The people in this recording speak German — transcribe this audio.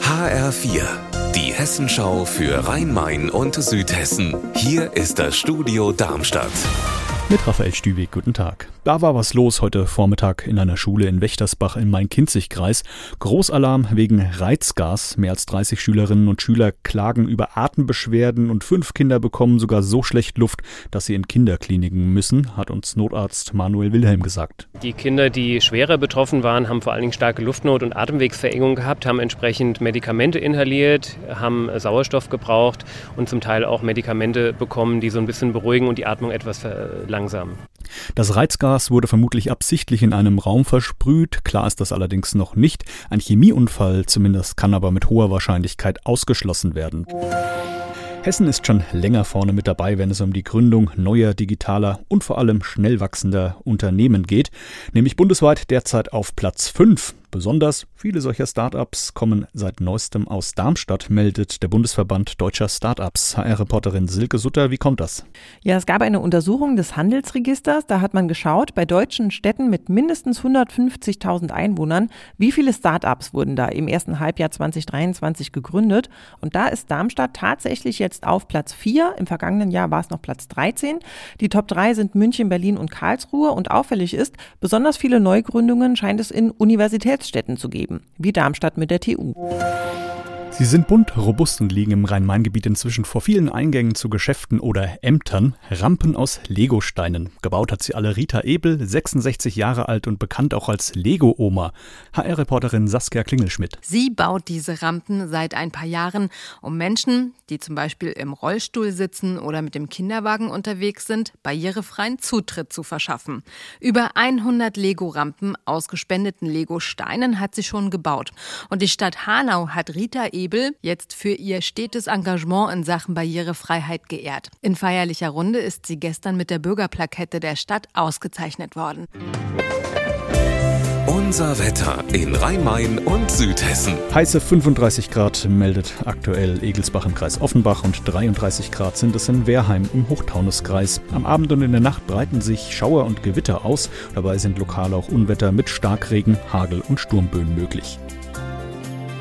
HR4, die Hessenschau für Rhein-Main und Südhessen. Hier ist das Studio Darmstadt. Mit Raphael Stüwig, guten Tag. Da war was los heute Vormittag in einer Schule in Wächtersbach im Main-Kinzig-Kreis. Großalarm wegen Reizgas. Mehr als 30 Schülerinnen und Schüler klagen über Atembeschwerden und fünf Kinder bekommen sogar so schlecht Luft, dass sie in Kinderkliniken müssen, hat uns Notarzt Manuel Wilhelm gesagt. Die Kinder, die schwerer betroffen waren, haben vor allen Dingen starke Luftnot und Atemwegsverengung gehabt, haben entsprechend Medikamente inhaliert, haben Sauerstoff gebraucht und zum Teil auch Medikamente bekommen, die so ein bisschen beruhigen und die Atmung etwas verlangsamen. Das Reizgas wurde vermutlich absichtlich in einem Raum versprüht. Klar ist das allerdings noch nicht. Ein Chemieunfall zumindest kann aber mit hoher Wahrscheinlichkeit ausgeschlossen werden. Hessen ist schon länger vorne mit dabei, wenn es um die Gründung neuer, digitaler und vor allem schnell wachsender Unternehmen geht, nämlich bundesweit derzeit auf Platz 5. Besonders viele solcher Startups kommen seit neuestem aus Darmstadt, meldet der Bundesverband Deutscher Startups. HR-Reporterin Silke Sutter, wie kommt das? Ja, es gab eine Untersuchung des Handelsregisters. Da hat man geschaut, bei deutschen Städten mit mindestens 150.000 Einwohnern, wie viele Startups wurden da im ersten Halbjahr 2023 gegründet. Und da ist Darmstadt tatsächlich jetzt auf Platz 4. Im vergangenen Jahr war es noch Platz 13. Die Top 3 sind München, Berlin und Karlsruhe. Und auffällig ist, besonders viele Neugründungen scheint es in Universitäts Geschäftsstätten zu geben, wie Darmstadt mit der TU. Sie sind bunt, robust und liegen im Rhein-Main-Gebiet inzwischen vor vielen Eingängen zu Geschäften oder Ämtern. Rampen aus Legosteinen. Gebaut hat sie alle Rita Ebel, 66 Jahre alt und bekannt auch als Lego-Oma. HR-Reporterin Saskia Klingelschmidt. Sie baut diese Rampen seit ein paar Jahren, um Menschen, die zum Beispiel im Rollstuhl sitzen oder mit dem Kinderwagen unterwegs sind, barrierefreien Zutritt zu verschaffen. Über 100 Lego-Rampen aus gespendeten Lego-Steinen hat sie schon gebaut. Und die Stadt Hanau hat Rita Ebel Ebel jetzt für ihr stetes Engagement in Sachen Barrierefreiheit geehrt. In feierlicher Runde ist sie gestern mit der Bürgerplakette der Stadt ausgezeichnet worden. Unser Wetter in Rhein-Main und Südhessen. Heiße 35 Grad meldet aktuell Egelsbach im Kreis Offenbach und 33 Grad sind es in Wehrheim im Hochtaunuskreis. Am Abend und in der Nacht breiten sich Schauer und Gewitter aus. Dabei sind lokal auch Unwetter mit Starkregen, Hagel und Sturmböen möglich.